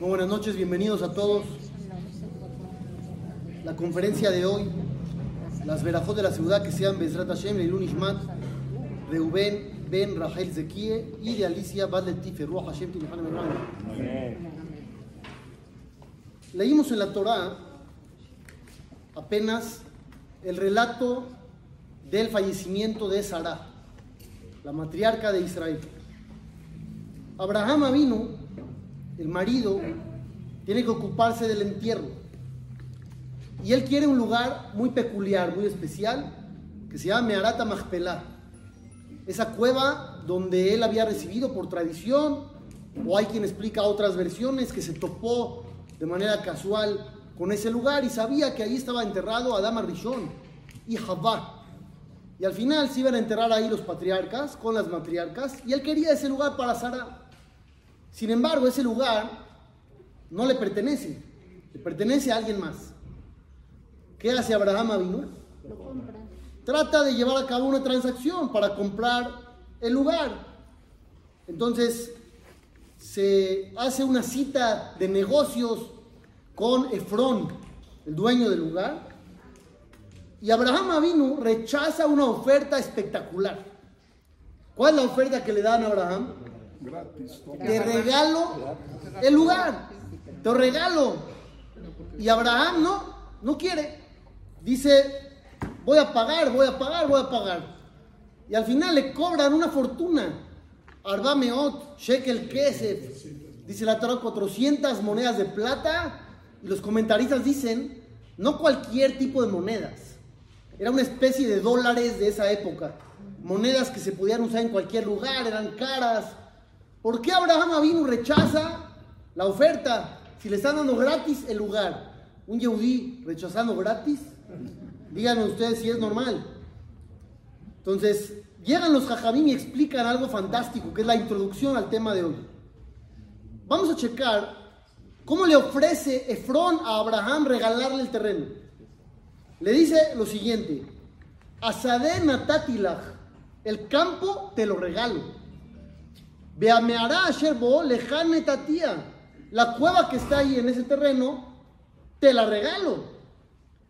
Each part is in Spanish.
Muy buenas noches, bienvenidos a todos. La conferencia de hoy, las verajos de la ciudad que sean Bezrat Hashem, Leilun Ishmat, Reuben, Ben, Rahel Zekie y de Alicia Bad Letife, Ruach Hashem. Leímos en la Torah apenas el relato del fallecimiento de Sarah, la matriarca de Israel. Abraham vino, el marido, tiene que ocuparse del entierro. Y él quiere un lugar muy peculiar, muy especial, que se llama Meharata Machpelah. Esa cueva donde él había recibido por tradición, o hay quien explica otras versiones, que se topó de manera casual con ese lugar y sabía que ahí estaba enterrado Adama Rishon y Javá. Y al final se iban a enterrar ahí los patriarcas con las matriarcas y él quería ese lugar para Sara. Sin embargo, ese lugar no le pertenece, le pertenece a alguien más. ¿Qué hace Abraham Avinu? Trata de llevar a cabo una transacción para comprar el lugar. Entonces, se hace una cita de negocios con Efrón, el dueño del lugar, y Abraham Avinu rechaza una oferta espectacular. ¿Cuál es la oferta que le dan a Abraham? Gratis. Te regalo el lugar, te regalo. Y Abraham no, no quiere. Dice, voy a pagar, voy a pagar, voy a pagar. Y al final le cobran una fortuna. Arba Meot, Shekel Kesef. Dice la Torah, 400 monedas de plata. Y los comentaristas dicen, no cualquier tipo de monedas. Era una especie de dólares de esa época. Monedas que se podían usar en cualquier lugar, eran caras. ¿Por qué Abraham Avinu rechaza la oferta si le están dando gratis el lugar? Un yehudí rechazando gratis. Díganme ustedes si es normal. Entonces, llegan los jajamim y explican algo fantástico, que es la introducción al tema de hoy. Vamos a checar cómo le ofrece Efrón a Abraham regalarle el terreno. Le dice lo siguiente: Asadé natatilach, el campo te lo regalo. Beameará Asherbo lejan netatía, la cueva que está ahí en ese terreno, te la regalo.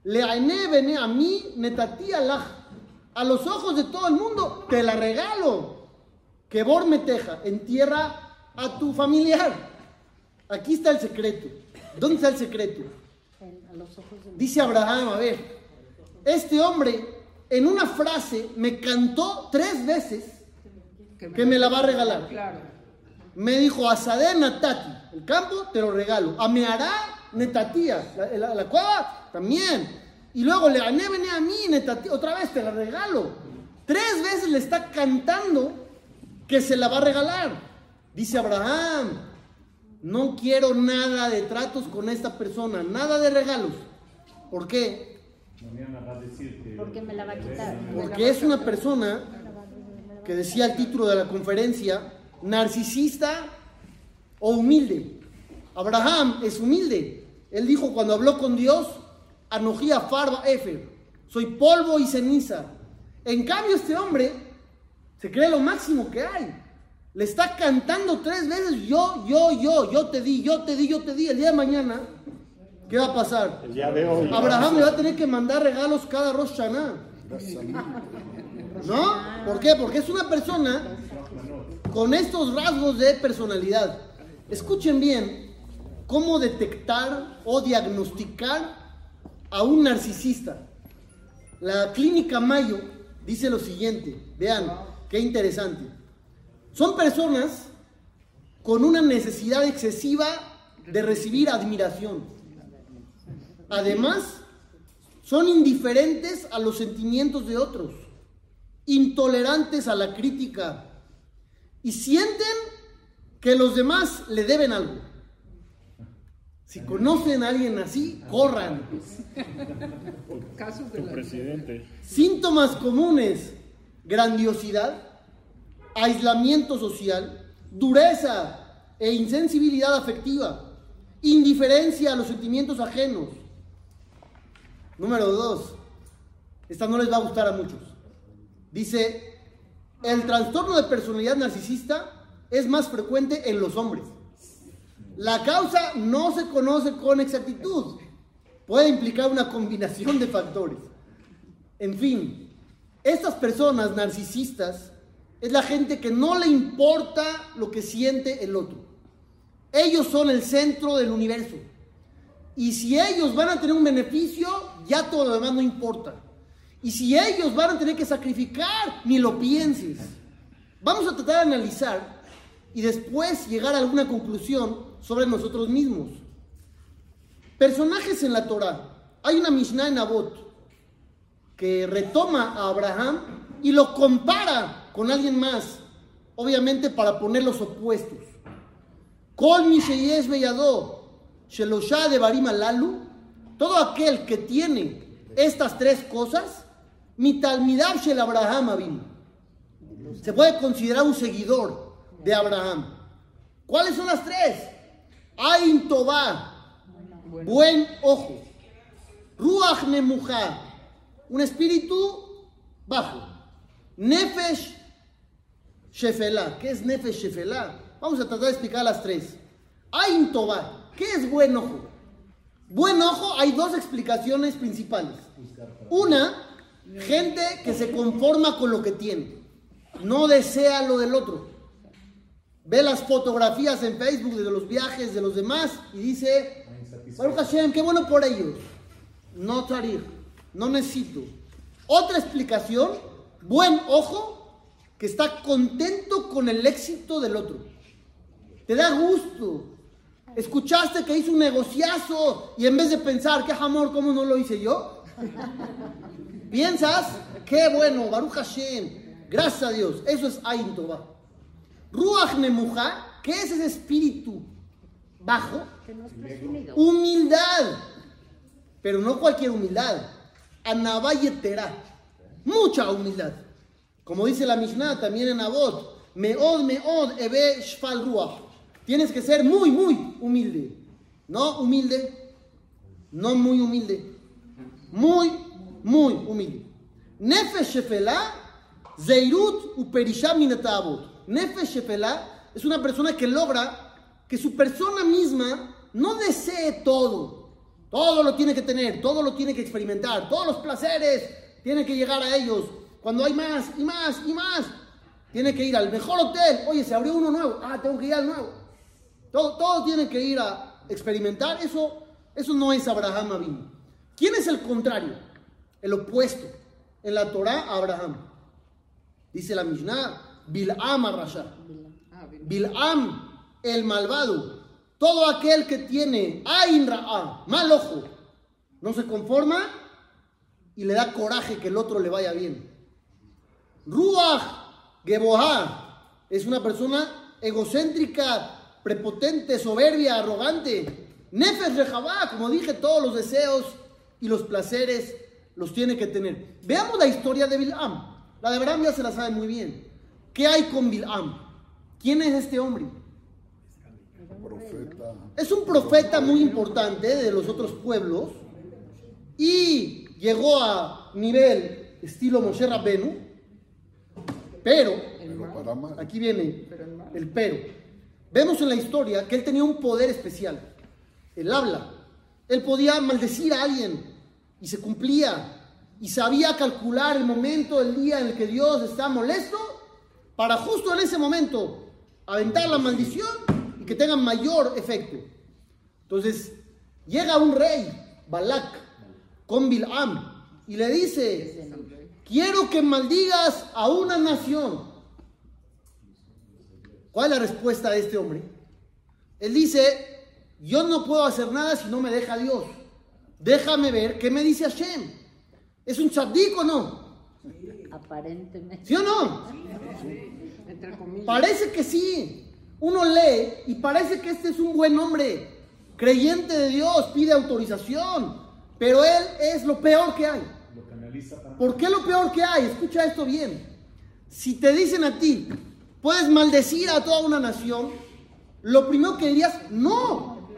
Leaine bene a mí netatía laj, a los ojos de todo el mundo, te la regalo. Que Bor me teja, entierra a tu familiar. Aquí está el secreto. ¿Dónde está el secreto? Dice Abraham, a ver, este hombre en una frase me cantó tres veces que me la va a regalar. Me dijo, Asadé Natati, el campo te lo regalo. Ameará Netatía, la, la, la cueva también. Y luego le gané, vení a mí, Netatía, otra vez te la regalo. Tres veces le está cantando que se la va a regalar. Dice Abraham, no quiero nada de tratos con esta persona, nada de regalos. ¿Por qué? Porque me la va a quitar. Porque es una persona que decía el título de la conferencia, narcisista o humilde. Abraham es humilde. Él dijo cuando habló con Dios, Anojía Farba Efer, soy polvo y ceniza. En cambio este hombre se cree lo máximo que hay. Le está cantando tres veces, yo, yo, yo, yo te di, yo te di, yo te di. El día de mañana, ¿qué va a pasar? El día de hoy. Abraham le va a tener que mandar regalos cada Rosh Hashanah. ¿No? ¿Por qué? Porque es una persona con estos rasgos de personalidad. Escuchen bien cómo detectar o diagnosticar a un narcisista. La clínica Mayo dice lo siguiente, vean, qué interesante. Son personas con una necesidad excesiva de recibir admiración. Además, son indiferentes a los sentimientos de otros, intolerantes a la crítica y sienten que los demás le deben algo. Si conocen a alguien así, corran. Tu presidente. Síntomas comunes, grandiosidad, aislamiento social, dureza e insensibilidad afectiva, indiferencia a los sentimientos ajenos. Número dos, esta no les va a gustar a muchos. Dice, el trastorno de personalidad narcisista es más frecuente en los hombres. La causa no se conoce con exactitud. Puede implicar una combinación de factores. En fin, estas personas narcisistas es la gente que no le importa lo que siente el otro. Ellos son el centro del universo. Y si ellos van a tener un beneficio, ya todo lo demás no importa. Y si ellos van a tener que sacrificar, ni lo pienses. Vamos a tratar de analizar y después llegar a alguna conclusión sobre nosotros mismos. Personajes en la Torah. Hay una Mishnah en Abot que retoma a Abraham y lo compara con alguien más, obviamente para poner los opuestos. Kol de Barima Lalu, todo aquel que tiene estas tres cosas, Mitalmidab Shel Abraham Abim, se puede considerar un seguidor de Abraham. ¿Cuáles son las tres? Ain Tová, buen ojo. Ruach Nemuja, un espíritu bajo. Nefesh Shefela. ¿Qué es Nefesh Shefela? Vamos a tratar de explicar las tres. Ain Tová, ¿qué es buen ojo? Buen ojo, hay dos explicaciones principales. Una, gente que se conforma con lo que tiene, no desea lo del otro. Ve las fotografías en Facebook de los viajes de los demás y dice, Baruch Hashem, qué bueno por ellos. No tarir, no necesito. Otra explicación, buen ojo, que está contento con el éxito del otro. Te da gusto. Escuchaste que hizo un negociazo y en vez de pensar, qué amor, ¿cómo no lo hice yo? Piensas, qué bueno, Baruch Hashem, gracias a Dios. Eso es Ain Tová. Ruach Nemuja, ¿qué es ese espíritu bajo? Humildad. Pero no cualquier humildad. Anabayetera. Mucha humildad. Como dice la Mishnah también en Abot. Meod, meod, ebe, shfal ruach. Tienes que ser muy, muy humilde. No humilde. No muy humilde. Muy, muy humilde. Nefesh shefela, zeirut uperisha minatabot. Nefesh shefela es una persona que logra que su persona misma no desee todo. Todo lo tiene que tener, todo lo tiene que experimentar, todos los placeres tiene que llegar a ellos. Cuando hay más y más y más, tiene que ir al mejor hotel. Oye, se abrió uno nuevo. Ah, tengo que ir al nuevo. Todo, todo tiene que ir a experimentar. Eso, eso no es Abraham Abin. ¿Quién es el contrario? El opuesto. En la Torah, Abraham. Dice la Mishnah, Bil'am Rasha. Bil'am, el malvado. Todo aquel que tiene Ain Ra'a, mal ojo, no se conforma y le da coraje que el otro le vaya bien. Ruach Geboha es una persona egocéntrica, prepotente, soberbia, arrogante. Nefes Rehabá, como dije, todos los deseos y los placeres los tiene que tener. Veamos la historia de Bil'am. La de Abraham ya se la sabe muy bien. ¿Qué hay con Bil'am? ¿Quién es este hombre? Profeta. Es un profeta muy importante de los otros pueblos y llegó a nivel estilo Moshe Rabbenu, pero, aquí viene el pero. Vemos en la historia que él tenía un poder especial. Él habla. Él podía maldecir a alguien y se cumplía. Y sabía calcular el momento, el día en el que Dios está molesto para justo en ese momento aventar la maldición y que tenga mayor efecto. Entonces, llega un rey, Balak, con Bilam, y le dice, quiero que maldigas a una nación. ¿Cuál es la respuesta de este hombre? Él dice, yo no puedo hacer nada si no me deja Dios. Déjame ver qué me dice Hashem. ¿Es un tzadik o no? Aparentemente. ¿Sí o no? Parece que sí. Uno lee y parece que este es un buen hombre, creyente de Dios, pide autorización, pero él es lo peor que hay. ¿Por qué lo peor que hay? Escucha esto bien. Si te dicen a ti, puedes maldecir a toda una nación, lo primero que dirías, no.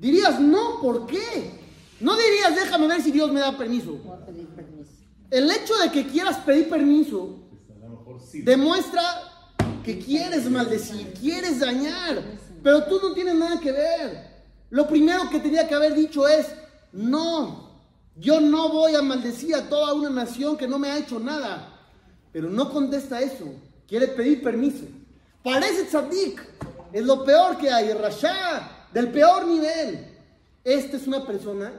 Dirías, no, ¿por qué? No dirías, déjame ver si Dios me da permiso. Voy a pedir permiso. El hecho de que quieras pedir permiso demuestra que quieres maldecir, quieres dañar, pero tú no tienes nada que ver. Lo primero que tenía que haber dicho es, no, yo no voy a maldecir a toda una nación que no me ha hecho nada. Pero no contesta eso, quiere pedir permiso. Parece tzadik, es lo peor que hay, rasha, del peor nivel. Esta es una persona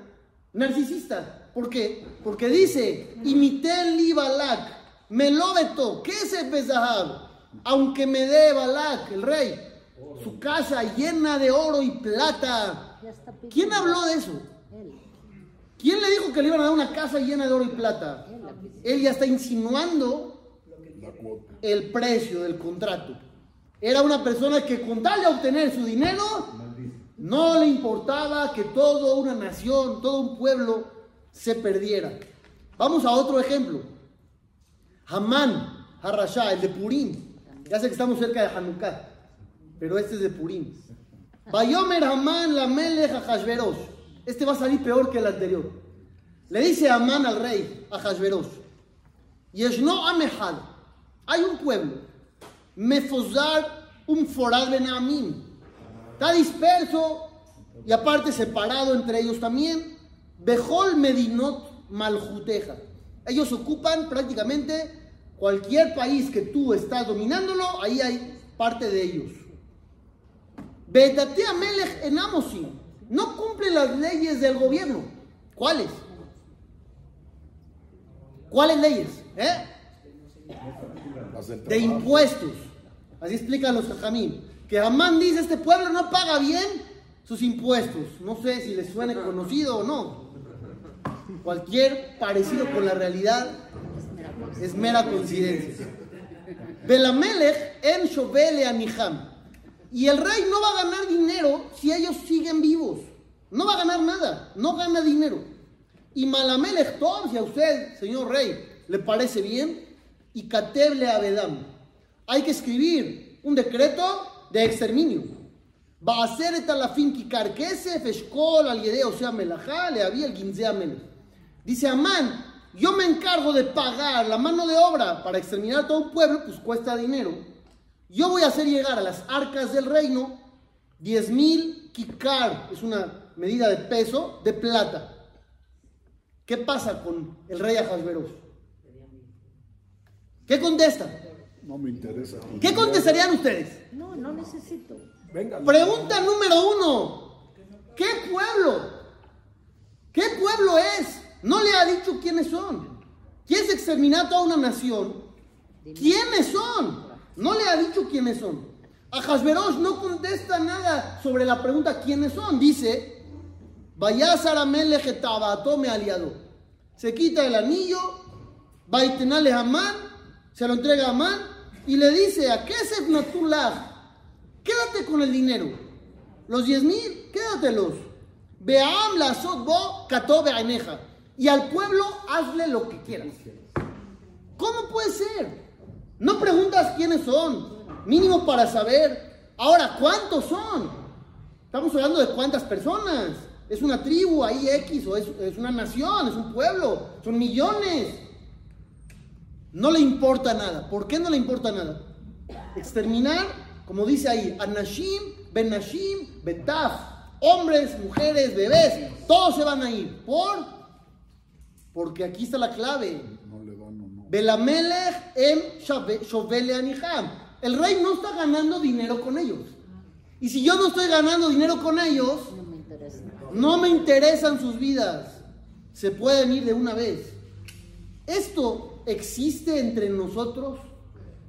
narcisista. ¿Por qué? Porque dice, imité li balak, me lo vetó. ¿Qué es el Bezahab? Aunque me dé Balak, el rey, su casa llena de oro y plata. ¿Quién habló de eso? Él, ¿Quién le dijo que le iban a dar una casa llena de oro y plata? él ya está insinuando el precio del contrato. Era una persona que con tal de obtener su dinero, no le importaba que toda una nación, todo un pueblo se perdiera. Vamos a otro ejemplo. Hamán, Harashá, el de Purim. Ya sé que estamos cerca de Hanukkah, pero este es de Purim. Bayomer Hamán la Melech. Este va a salir peor que el anterior. Le dice Hamán al rey, a Hashverosh. Yeshno Amehad. Hay un pueblo. Mefozar un forad benamim. Está disperso y aparte separado entre ellos también. Bejol Medinot Maljuteja. Ellos ocupan prácticamente cualquier país que tú estás dominándolo, ahí hay parte de ellos. Betatea Melech en Amosim. No cumple las leyes del gobierno. ¿Cuáles? ¿Cuáles leyes? ¿Eh? De impuestos. Así explican los jajamín. Que Amán dice, este pueblo no paga bien sus impuestos. No sé si les suene conocido o no. Cualquier parecido con la realidad es mera coincidencia. Belamelech en Shobele Aniham. Y el rey no va a ganar dinero si ellos siguen vivos. No va a ganar nada. No gana dinero. Y Malamelech Tov, si a usted, señor rey, le parece bien, y Kateble Abedam. Hay que escribir un decreto de exterminio. Va a hacer etalafin kikar kesef, eshkol, al yedeo, sea melajá, le había el ginzea melech. Dice Amán, yo me encargo de pagar la mano de obra para exterminar todo un pueblo, pues cuesta dinero. Yo voy a hacer llegar a las arcas del reino 10 mil kikar, es una medida de peso, de plata. ¿Qué pasa con el rey Ahasveros? ¿Qué contesta? No me interesa. ¿Qué contestarían ustedes? No, no necesito. Venga. Pregunta número uno. ¿Qué pueblo? ¿Qué pueblo es? No le ha dicho quiénes son. ¿Quién se exterminar toda una nación? ¿Quiénes son? No le ha dicho quiénes son. A Hasberosh no contesta nada sobre la pregunta quiénes son. Dice, Vayasar Amelech tome aliado. Se quita el anillo, Baitenale Hamán, se lo entrega a Amán y le dice, ¿a qué se natulaj? Quédate con el dinero. Los 10 mil, quédatelos. Veam la bo katobe aineja. Y al pueblo hazle lo que quieras. ¿Cómo puede ser? No preguntas quiénes son. Mínimo para saber. Ahora, ¿cuántos son? Estamos hablando de cuántas personas. Es una tribu ahí X o es, es una nación, es un pueblo. Son millones. No le importa nada. ¿Por qué no le importa nada? Exterminar, como dice ahí, Anashim, Benashim, Betaf. Hombres, mujeres, bebés, todos se van a ir. ¿Por? Porque aquí está la clave. No le dan o no. Belamelech em shovele aniham. El rey no está ganando dinero con ellos. Y si yo no estoy ganando dinero con ellos, No me interesa. no me interesan sus vidas. Se pueden ir de una vez. ¿Esto existe entre nosotros?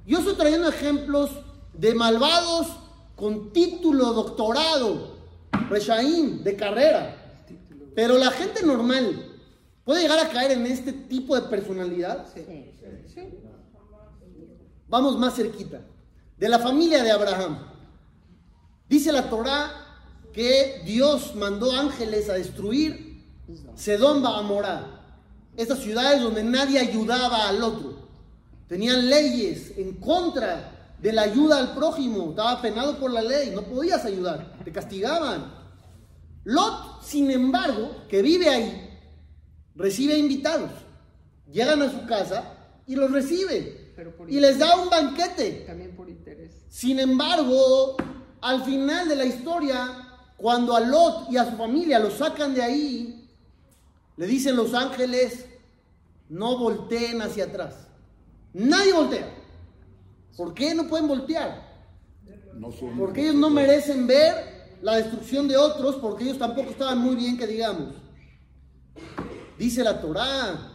Yo estoy trayendo ejemplos de malvados con título, doctorado, Reshaim, de carrera. Pero la gente normal puede llegar a caer en este tipo de personalidad. Sí. Vamos más cerquita. De la familia de Abraham. Dice la Torá que Dios mandó ángeles a destruir Sedón Baamorá. Estas ciudades donde nadie ayudaba al otro. Tenían leyes en contra de la ayuda al prójimo. Estaba penado por la ley. No podías ayudar. Te castigaban. Lot, sin embargo, que vive ahí, recibe invitados. Llegan a su casa y los recibe. Pero por Y les da un banquete. También por interés. Sin embargo, al final de la historia, cuando a Lot y a su familia lo sacan de ahí, le dicen los ángeles, no volteen hacia atrás. Nadie voltea. ¿Por qué no pueden voltear? No Porque ellos no merecen ver la destrucción de otros, porque ellos tampoco estaban muy bien, que digamos. Dice la Torá,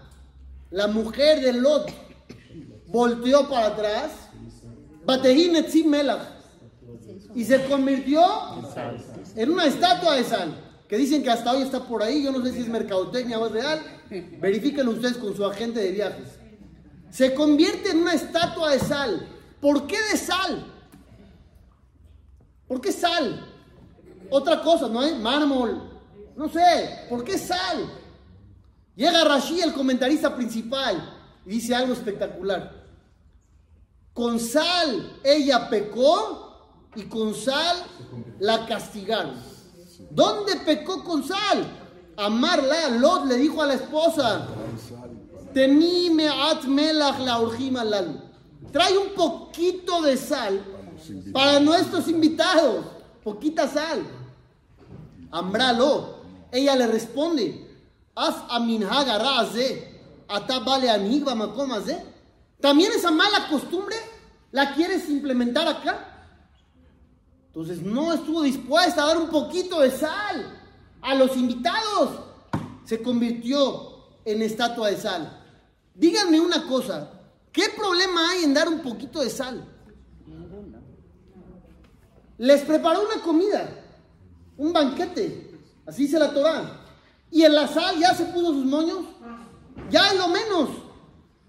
la mujer de Lot volteó para atrás, y se convirtió en una estatua de sal, que dicen que hasta hoy está por ahí, yo no sé si es mercadotecnia o es real, verifíquenlo ustedes con su agente de viajes. Se convierte en una estatua de sal. ¿Por qué de sal? ¿Por qué sal? Otra cosa, ¿no hay? Mármol. No sé, ¿por qué sal? Llega Rashi, el comentarista principal, y dice algo espectacular. Con sal ella pecó y con sal la castigaron. ¿Dónde pecó con sal? Amarla, Lot le dijo a la esposa, Tenime at melach la urjima lalu. Trae un poquito de sal para nuestros invitados. Poquita sal. Ambralo. Ella le responde. Macomaze. También esa mala costumbre la quieres implementar acá. Entonces no estuvo dispuesta a dar un poquito de sal a los invitados. Se convirtió en estatua de sal. Díganme una cosa, ¿qué problema hay en dar un poquito de sal? Les preparó una comida, un banquete, así se la Torah. Y en la sal ya se puso sus moños, ya es lo menos.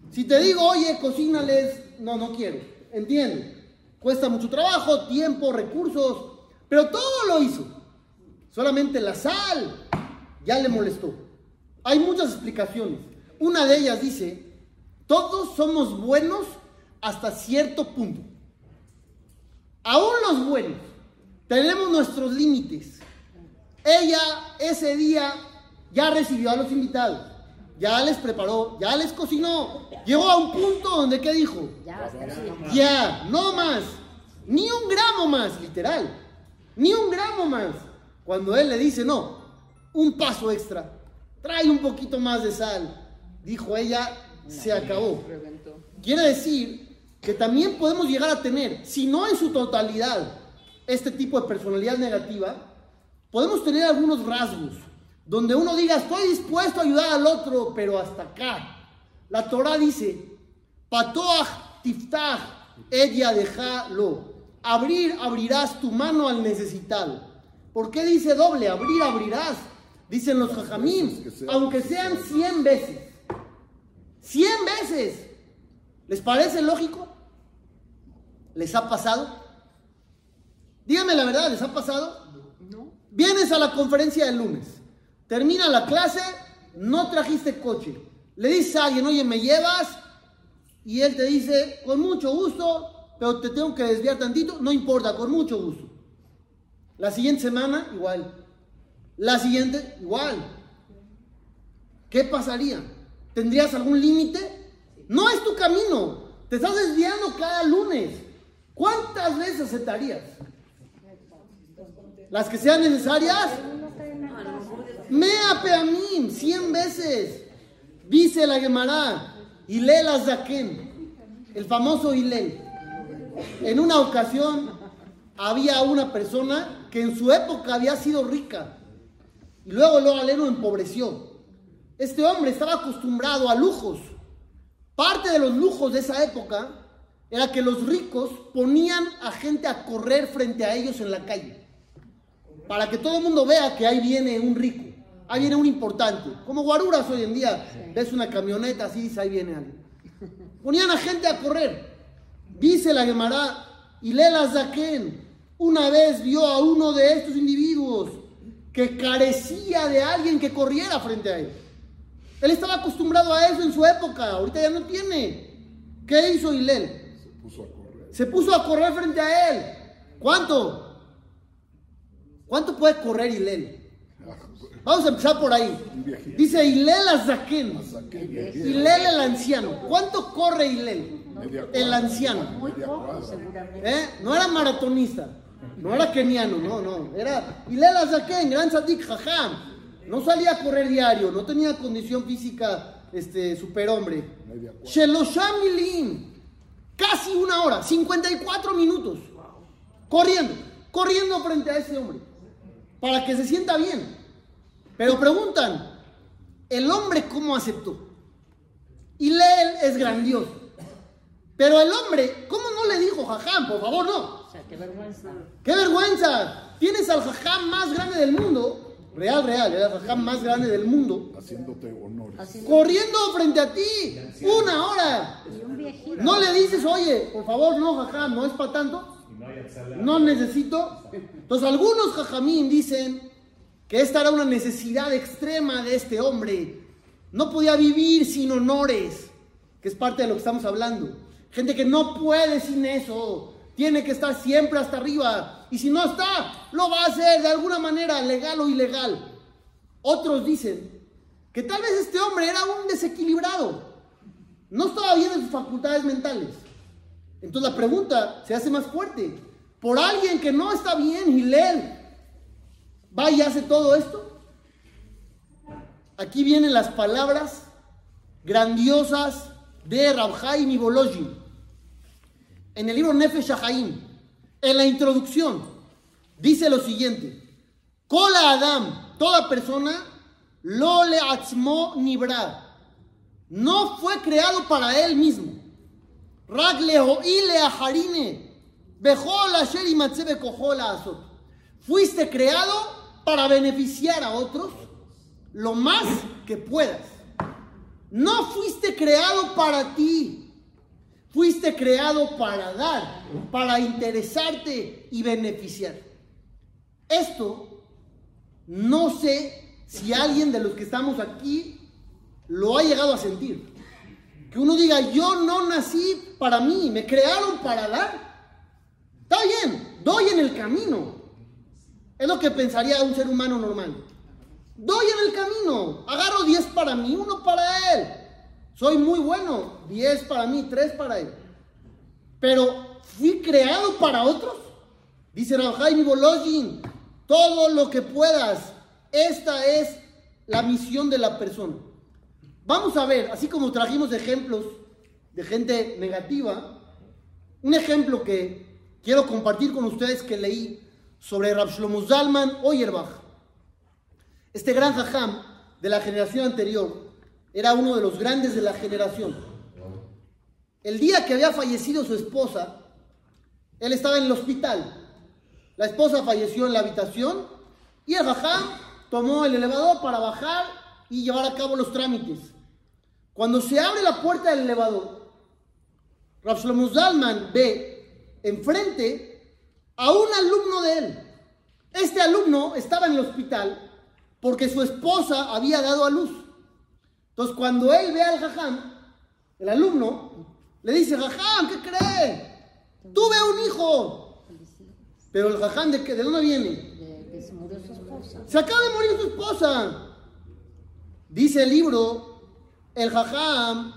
Si te digo, oye, cocínales, no, no quiero, entiende. Cuesta mucho trabajo, tiempo, recursos, pero todo lo hizo. Solamente la sal ya le molestó. Hay muchas explicaciones. Una de ellas dice, todos somos buenos hasta cierto punto. Aún los buenos tenemos nuestros límites. Ella ese día ya recibió a los invitados, ya les preparó, ya les cocinó. Llegó a un punto donde, ¿qué dijo? Ya. Ya, no más. Ni un gramo más, literal. Ni un gramo más. Cuando él le dice, no, un paso extra. Trae un poquito más de sal. Dijo ella, se acabó. Quiere decir que también podemos llegar a tener, si no en su totalidad, este tipo de personalidad negativa, podemos tener algunos rasgos donde uno diga, estoy dispuesto a ayudar al otro, pero hasta acá. La Torah dice, Patoach tiftach, ella déjalo. Abrir, abrirás tu mano al necesitado. ¿Por qué dice doble? Abrir, abrirás. Dicen los jajamim, aunque sean 100 veces. 100 veces. ¿Les parece lógico? ¿Les ha pasado? Díganme la verdad, ¿les ha pasado? Vienes a la conferencia del lunes, termina la clase, no trajiste coche. Le dices a alguien, oye, ¿me llevas? Y él te dice, con mucho gusto, pero te tengo que desviar tantito, no importa, con mucho gusto. La siguiente semana, igual. La siguiente, igual. ¿Qué pasaría? ¿Tendrías algún límite? No es tu camino. Te estás desviando cada lunes. ¿Cuántas veces aceptarías? Las que sean necesarias. Mea peamim, cien veces. Dice la Gemara, Hilel Azaken, el famoso Hilel. En una ocasión había una persona que en su época había sido rica y luego lo aleno empobreció. Este hombre estaba acostumbrado a lujos. Parte de los lujos de esa época era que los ricos ponían a gente a correr frente a ellos en la calle. Para que todo el mundo vea que ahí viene un rico, ahí viene un importante. Como guaruras hoy en día, ves una camioneta así, dice, ahí viene alguien. Ponían a gente a correr. Dice la Gemara, y Lela Zaken una vez vio a uno de estos individuos que carecía de alguien que corriera frente a él. Él estaba acostumbrado a eso en su época, ahorita ya no tiene. ¿Qué hizo Hilel? Se puso a correr. Se puso a correr frente a él. ¿Cuánto? ¿Cuánto puede correr Hilel? Vamos a empezar por ahí. Dice Hilel diez, Hilel el anciano. ¿Cuánto corre Hilel? El anciano. ¿Eh? No era maratonista. No era keniano, no, no. Era Hilel Azaken, gran sadik, jajam. No salía a correr diario, no tenía condición física este, superhombre. Media cuadra. Shelosham milim. Casi una hora, 54 minutos. Corriendo, corriendo frente a ese hombre. Para que se sienta bien. Pero preguntan, ¿el hombre cómo aceptó? Y Leel es grandioso. Pero el hombre, ¿cómo no le dijo jajam? Por favor, no. O sea, qué vergüenza. ¡Qué vergüenza! Tienes al jajam más grande del mundo. Real, real, el jajam más grande del mundo. Haciéndote honores. Así Corriendo frente a ti. Una hora. y un viejito. No le dices, oye, por favor, no, jajam, no es para tanto. No necesito. Entonces, algunos jajamín dicen que esta era una necesidad extrema de este hombre. No podía vivir sin honores, que es parte de lo que estamos hablando. Gente que no puede sin eso. Tiene que estar siempre hasta arriba. Y si no está, lo va a hacer de alguna manera, legal o ilegal. Otros dicen que tal vez este hombre era un desequilibrado. No estaba bien en sus facultades mentales. Entonces la pregunta se hace más fuerte. Por alguien que no está bien, Gilel, va y hace todo esto. Aquí vienen las palabras grandiosas de Rabhaim y Bolojin. En el libro Nefesh Shahaim, en la introducción, dice lo siguiente: Kola Adam, toda persona, lo le atzmo nibra. No fue creado para él mismo. Fuiste creado para beneficiar a otros lo más que puedas. No fuiste creado para ti. Fuiste creado para dar, para interesarte y beneficiar. Esto no sé si alguien de los que estamos aquí lo ha llegado a sentir. Que uno diga, yo no nací para mí, me crearon para dar. Está bien, doy en el camino. Es lo que pensaría un ser humano normal. Doy en el camino, agarro 10 para mí, uno para él. Soy muy bueno, 10 para mí, 3 para él. Pero fui creado para otros. Dice Jaime Bolojin, todo lo que puedas. Esta es la misión de la persona. Vamos a ver, así como trajimos ejemplos de gente negativa, un ejemplo que quiero compartir con ustedes que leí sobre Rab Zalman Oyerbach. Este gran jajam de la generación anterior era uno de los grandes de la generación. El día que había fallecido su esposa, él estaba en el hospital. La esposa falleció en la habitación y el jajam tomó el elevador para bajar y llevar a cabo los trámites. Cuando se abre la puerta del elevador, Zalman ve enfrente a un alumno de él. Este alumno estaba en el hospital porque su esposa había dado a luz. Entonces, cuando él ve al jajam, el alumno, le dice, jajam, ¿qué cree? Tuve un hijo. Pero el jajam, ¿de, qué? ¿de dónde viene? De que se murió su esposa. Se acaba de morir su esposa. Dice el libro, el jajam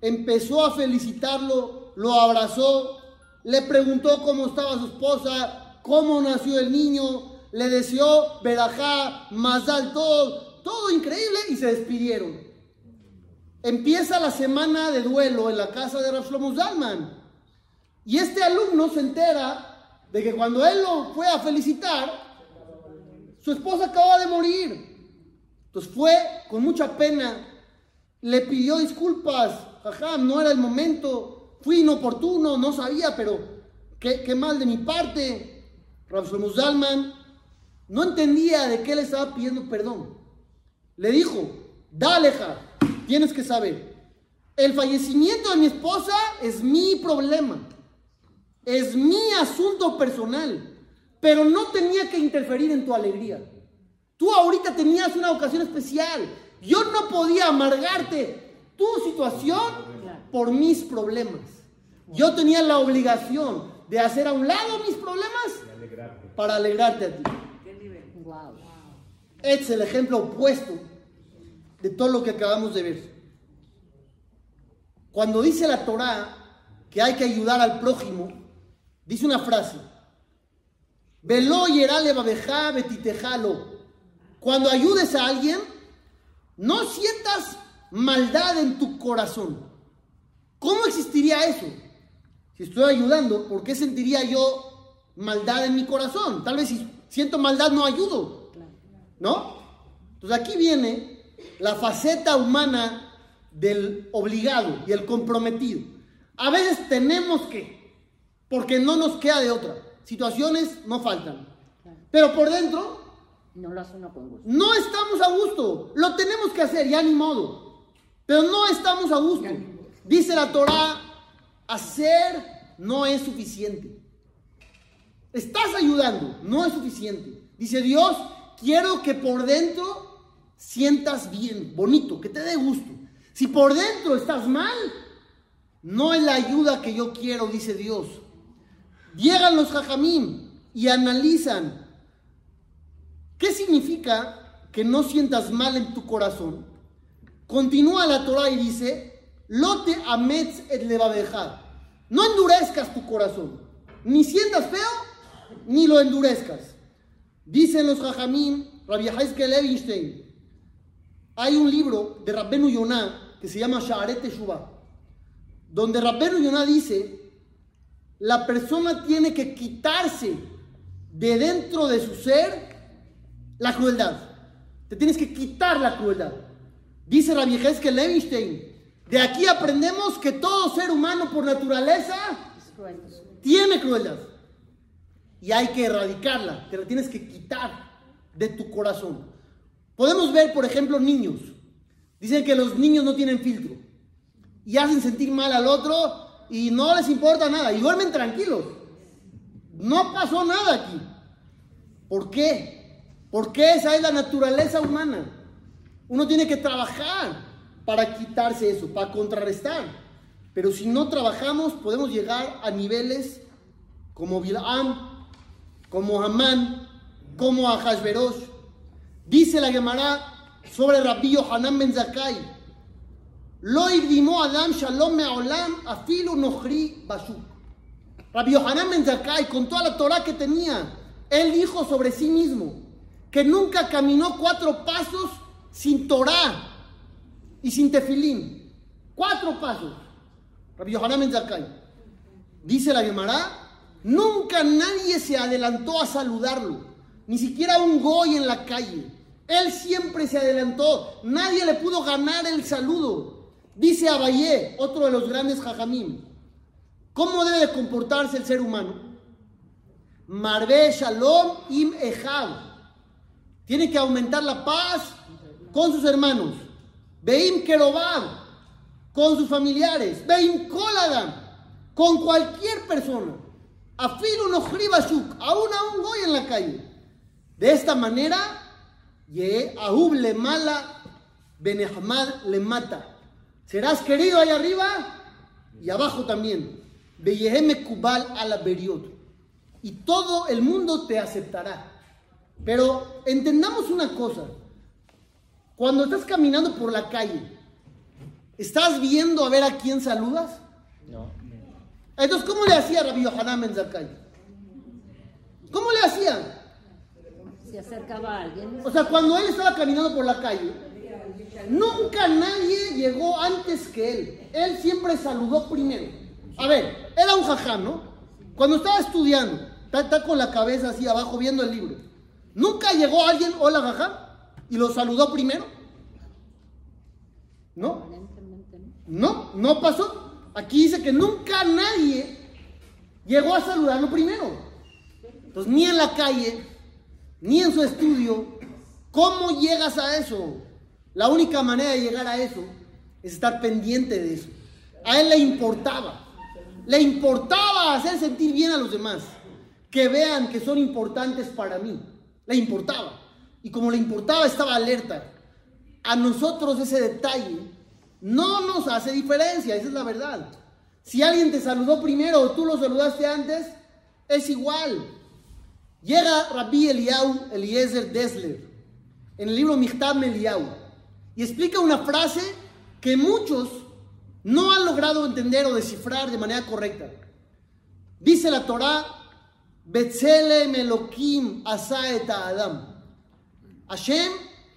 empezó a felicitarlo, lo abrazó, le preguntó cómo estaba su esposa, cómo nació el niño, le deseó verajá, mazal, todo, todo increíble y se despidieron. Empieza la semana de duelo en la casa de Rav Shlomo Zalman. Y este alumno se entera de que cuando él lo fue a felicitar, su esposa acaba de morir. Entonces fue con mucha pena, le pidió disculpas, jajam, no era el momento, fui inoportuno, no sabía, pero qué, mal de mi parte. Shlomo Zalman no entendía de qué le estaba pidiendo perdón. Le dijo, dale, ja, tienes que saber, el fallecimiento de mi esposa es mi problema, es mi asunto personal, pero no tenía que interferir en tu alegría. Tú ahorita tenías una ocasión especial. Yo no podía amargarte tu situación por mis problemas. Yo tenía la obligación de hacer a un lado mis problemas para alegrarte a ti. Wow. Este es el ejemplo opuesto de todo lo que acabamos de ver. Cuando dice la Torá que hay que ayudar al prójimo, dice una frase. Velo yerale babeja betitejalo. Cuando ayudes a alguien, no sientas maldad en tu corazón. ¿Cómo existiría eso? Si estoy ayudando, ¿por qué sentiría yo maldad en mi corazón? Tal vez si siento maldad no ayudo. ¿No? Entonces aquí viene la faceta humana del obligado y el comprometido. A veces tenemos que, porque no nos queda de otra. Situaciones no faltan. Pero por dentro No lo hace uno con gusto. no estamos a gusto. Lo tenemos que hacer, ya ni modo. Pero no estamos a gusto. Dice la Torá, hacer no es suficiente. Estás ayudando, no es suficiente. Dice Dios, quiero que por dentro sientas bien, bonito, que te dé gusto. Si por dentro estás mal, no es la ayuda que yo quiero, dice Dios. Llegan los jajamim y analizan ¿Qué significa que no sientas mal en tu corazón? Continúa la Torah y dice, Lote ametz et levabeja. No endurezcas tu corazón. Ni sientas feo, ni lo endurezcas. Dicen los Jajamim, Rabbi Haizkel Levinstein, hay un libro de Rabbenu Yonah que se llama Sha'aret Teshuvah, donde Rabbenu Yonah dice, la persona tiene que quitarse de dentro de su ser la crueldad. Te tienes que quitar la crueldad. Dice Rabbi Hezkel Levinstein, de aquí aprendemos que todo ser humano por naturaleza tiene crueldad. Y hay que erradicarla, te la tienes que quitar de tu corazón. Podemos ver, por ejemplo, niños. Dicen que los niños no tienen filtro. Y hacen sentir mal al otro y no les importa nada. Y duermen tranquilos. No pasó nada aquí. ¿Por qué? Porque esa es la naturaleza humana. Uno tiene que trabajar para quitarse eso, para contrarrestar. Pero si no trabajamos, podemos llegar a niveles como Bilam, como Hamán, como Ahasverosh. Dice la Gemara sobre Rabbi Yohanan Ben Zakkai, Lo irdimó Adam Shalom Me'olam afilu nochri bashuk. Rabbi Yohanan Ben Zakkai, con toda la Torah que tenía, él dijo sobre sí mismo que nunca caminó cuatro pasos sin Torah y sin tefilín. Cuatro pasos. Rabbi Yohanan. Dice la Gemara, nunca nadie se adelantó a saludarlo, ni siquiera un goy en la calle. Él siempre se adelantó, nadie le pudo ganar el saludo. Dice Abayé, otro de los grandes jajamim, ¿cómo debe de comportarse el ser humano? Marbe Shalom im Ejav. Tiene que aumentar la paz con sus hermanos. Beim Kerobab, con sus familiares. Beim Koladam, con cualquier persona. Afilu no Bashuk, aún a un en la calle. De esta manera, Ye Ahub le mala, Benehmad le mata. Serás querido ahí arriba y abajo también. Kubal a la. Y todo el mundo te aceptará. Pero entendamos una cosa. Cuando estás caminando por la calle, ¿estás viendo a ver a quién saludas? No. Entonces, ¿cómo le hacía Rabbi Yohanan Ben Zakkai? ¿Cómo le hacía? Se acercaba a alguien. O sea, cuando él estaba caminando por la calle, nunca nadie llegó antes que él. Él siempre saludó primero. A ver, era un jajam, ¿no? Cuando estaba estudiando, está, está con la cabeza así abajo viendo el libro. Nunca llegó alguien, hola jajam, y lo saludó primero. ¿No? No, no pasó. Aquí dice que nunca nadie llegó a saludarlo primero. Entonces, ni en la calle, ni en su estudio, ¿cómo llegas a eso? La única manera de llegar a eso es estar pendiente de eso. A él le importaba. Le importaba hacer sentir bien a los demás. Que vean que son importantes para mí. Le importaba. Y como le importaba, estaba alerta. A nosotros ese detalle no nos hace diferencia, esa es la verdad. Si alguien te saludó primero o tú lo saludaste antes, es igual. Llega Rabbi Eliau Eliezer Desler en el libro Michtab Meliau y explica una frase que muchos no han logrado entender o descifrar de manera correcta. Dice la Torá, Betzelem Elohim asa et Adam. Hashem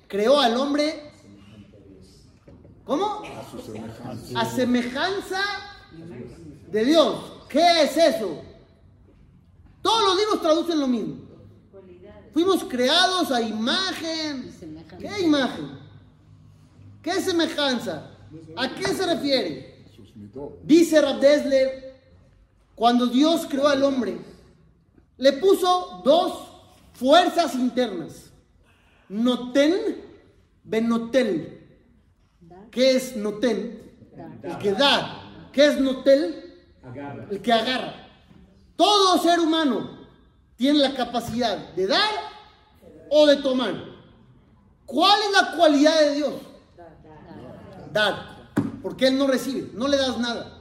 creó al hombre, ¿cómo? A semejanza. Semejanza de Dios. ¿Qué es eso? Todos los libros traducen lo mismo. Fuimos creados a imagen. ¿Qué imagen? ¿Qué semejanza? ¿A qué se refiere? Dice Rabdesler, cuando Dios creó al hombre, le puso dos fuerzas internas. Noten, benotel. ¿Qué es noten? El que da. ¿Qué es notel? El que agarra. Todo ser humano tiene la capacidad de dar o de tomar. ¿Cuál es la cualidad de Dios? Dar. Porque Él no recibe, no le das nada.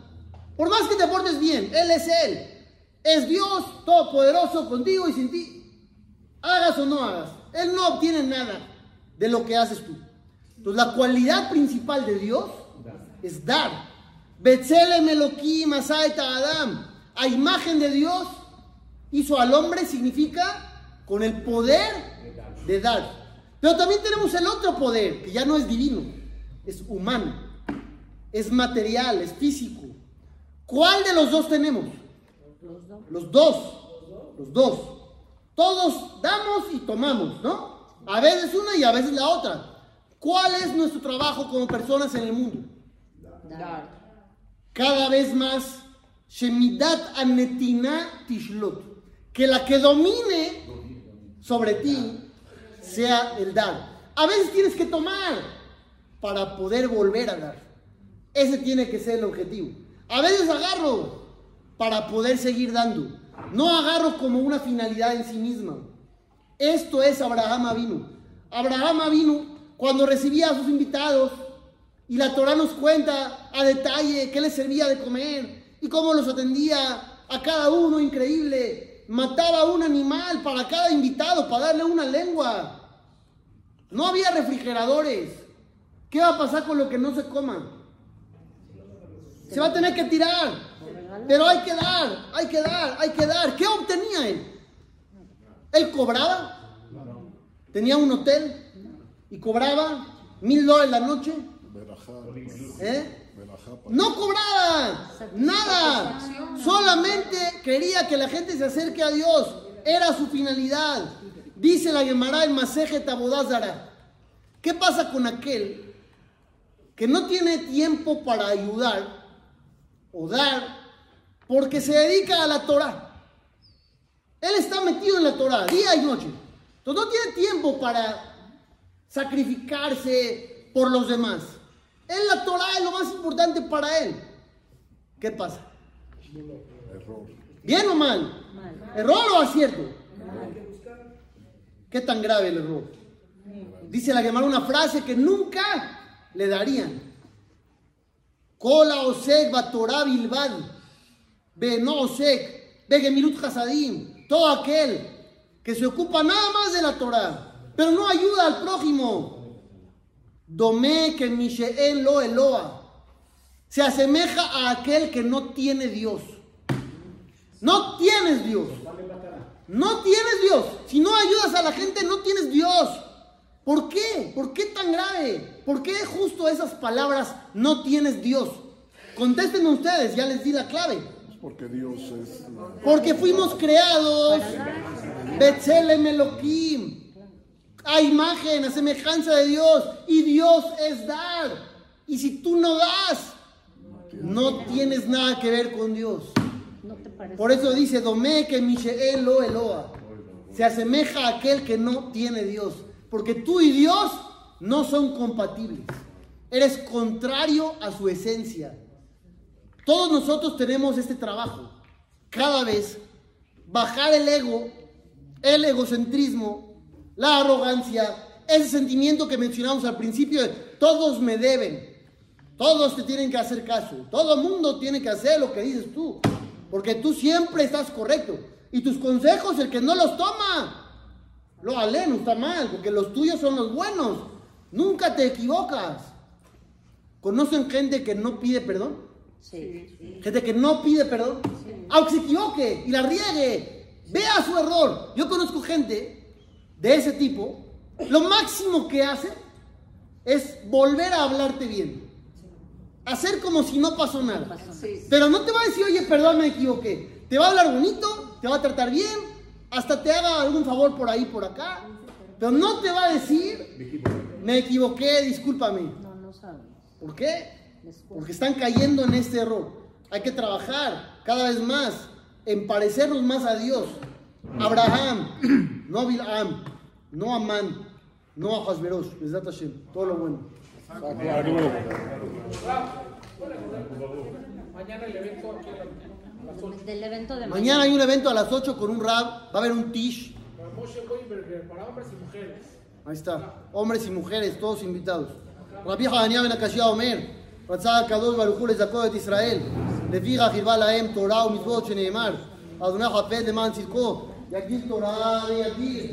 Por más que te portes bien, Él es Él. Es Dios todopoderoso contigo y sin ti. Hagas o no hagas. Él no obtiene nada de lo que haces tú. Entonces la cualidad principal de Dios es dar. Adam. A imagen de Dios hizo al hombre significa con el poder de dar. Pero también tenemos el otro poder, que ya no es divino, es humano, es material, es físico. ¿Cuál de los dos tenemos? Los dos. Los dos, los dos. Todos damos y tomamos, ¿no? A veces una y a veces la otra. ¿Cuál es nuestro trabajo como personas en el mundo? Dar. Cada vez más, Shemidat Anetina Tishlot. Que la que domine sobre ti sea el dar. A veces tienes que tomar para poder volver a dar. Ese tiene que ser el objetivo. A veces agarro para poder seguir dando. No agarro como una finalidad en sí misma. Esto es Abraham Avinu. Abraham Avinu, cuando recibía a sus invitados, y la Torah nos cuenta a detalle qué les servía de comer y cómo los atendía a cada uno, increíble. Mataba un animal para cada invitado, para darle una lengua. No había refrigeradores. ¿Qué va a pasar con lo que no se coma? Se va a tener que tirar. Pero hay que dar, hay que dar, hay que dar. ¿Qué obtenía él? Él cobraba. Tenía un hotel y cobraba mil dólares la noche. ¿eh? No cobraba nada. Solamente quería que la gente se acerque a Dios. Era su finalidad. Dice la Gemara en Maseje Tabodázara. ¿Qué pasa con aquel que no tiene tiempo para ayudar o dar porque se dedica a la Torah? Él está metido en la Torah día y noche. Entonces no tiene tiempo para sacrificarse por los demás. En la Torah es lo más importante para él. ¿Qué pasa? ¿Bien o mal? ¿Error o acierto? ¿Qué tan grave el error? Dice la Gemara una frase que nunca le darían. Kola osek batorá bilbad. Ve no osek. Ve gemilut hasadim. Todo aquel que se ocupa nada más de la Torah, pero no ayuda al prójimo. Domé que Misheen lo Eloa. Se asemeja a aquel que no tiene Dios. No tienes Dios. No tienes Dios. Si no ayudas a la gente, no tienes Dios. ¿Por qué? ¿Por qué tan grave? ¿Por qué justo esas palabras no tienes Dios? Contéstenme ustedes, ya les di la clave. Porque Dios es. Porque fuimos creados, Betzelem Elohim, a imagen, a semejanza de Dios, y Dios es dar. Y si tú no das, no tienes nada que ver con Dios. Por eso dice, Domé que Misheel lo Eloa. Se asemeja a aquel que no tiene Dios. Porque tú y Dios no son compatibles. Eres contrario a su esencia. Todos nosotros tenemos este trabajo. Cada vez bajar el ego, el egocentrismo, la arrogancia, ese sentimiento que mencionamos al principio todos me deben. Todos te tienen que hacer caso. Todo el mundo tiene que hacer lo que dices tú. Porque tú siempre estás correcto. Y tus consejos, el que no los toma, Lo aleno está mal, porque los tuyos son los buenos. Nunca te equivocas. ¿Conocen gente que no pide perdón? Sí. Gente que no pide perdón. Aunque se equivoque y la riegue, vea su error. Yo conozco gente de ese tipo. Lo máximo que hace es volver a hablarte bien. Hacer como si no pasó nada. Pero no te va a decir, oye, perdón, me equivoqué. Te va a hablar bonito, te va a tratar bien, hasta te haga algún favor por ahí, por acá. Pero no te va a decir, me equivoqué, discúlpame. No, no sabes. ¿Por qué? Porque están cayendo en este error. Hay que trabajar cada vez más en parecernos más a Dios. Mm. Abraham, no Bilam, no Amán, no a Hasberos, todo lo bueno. Mañana el evento mañana. hay un evento a las 8 con un rap. va a haber un tish. Para hombres y mujeres. Ahí está, hombres y mujeres, todos invitados. Rabbi Hananiah Ben Akashia Omer, רצה הקדוש ברוך הוא לזכות את ישראל, לפיכך היווה להם תורה ומצוות שנאמר, אדוני חפד למען צדקו, יגדיל תורה ויגדיל.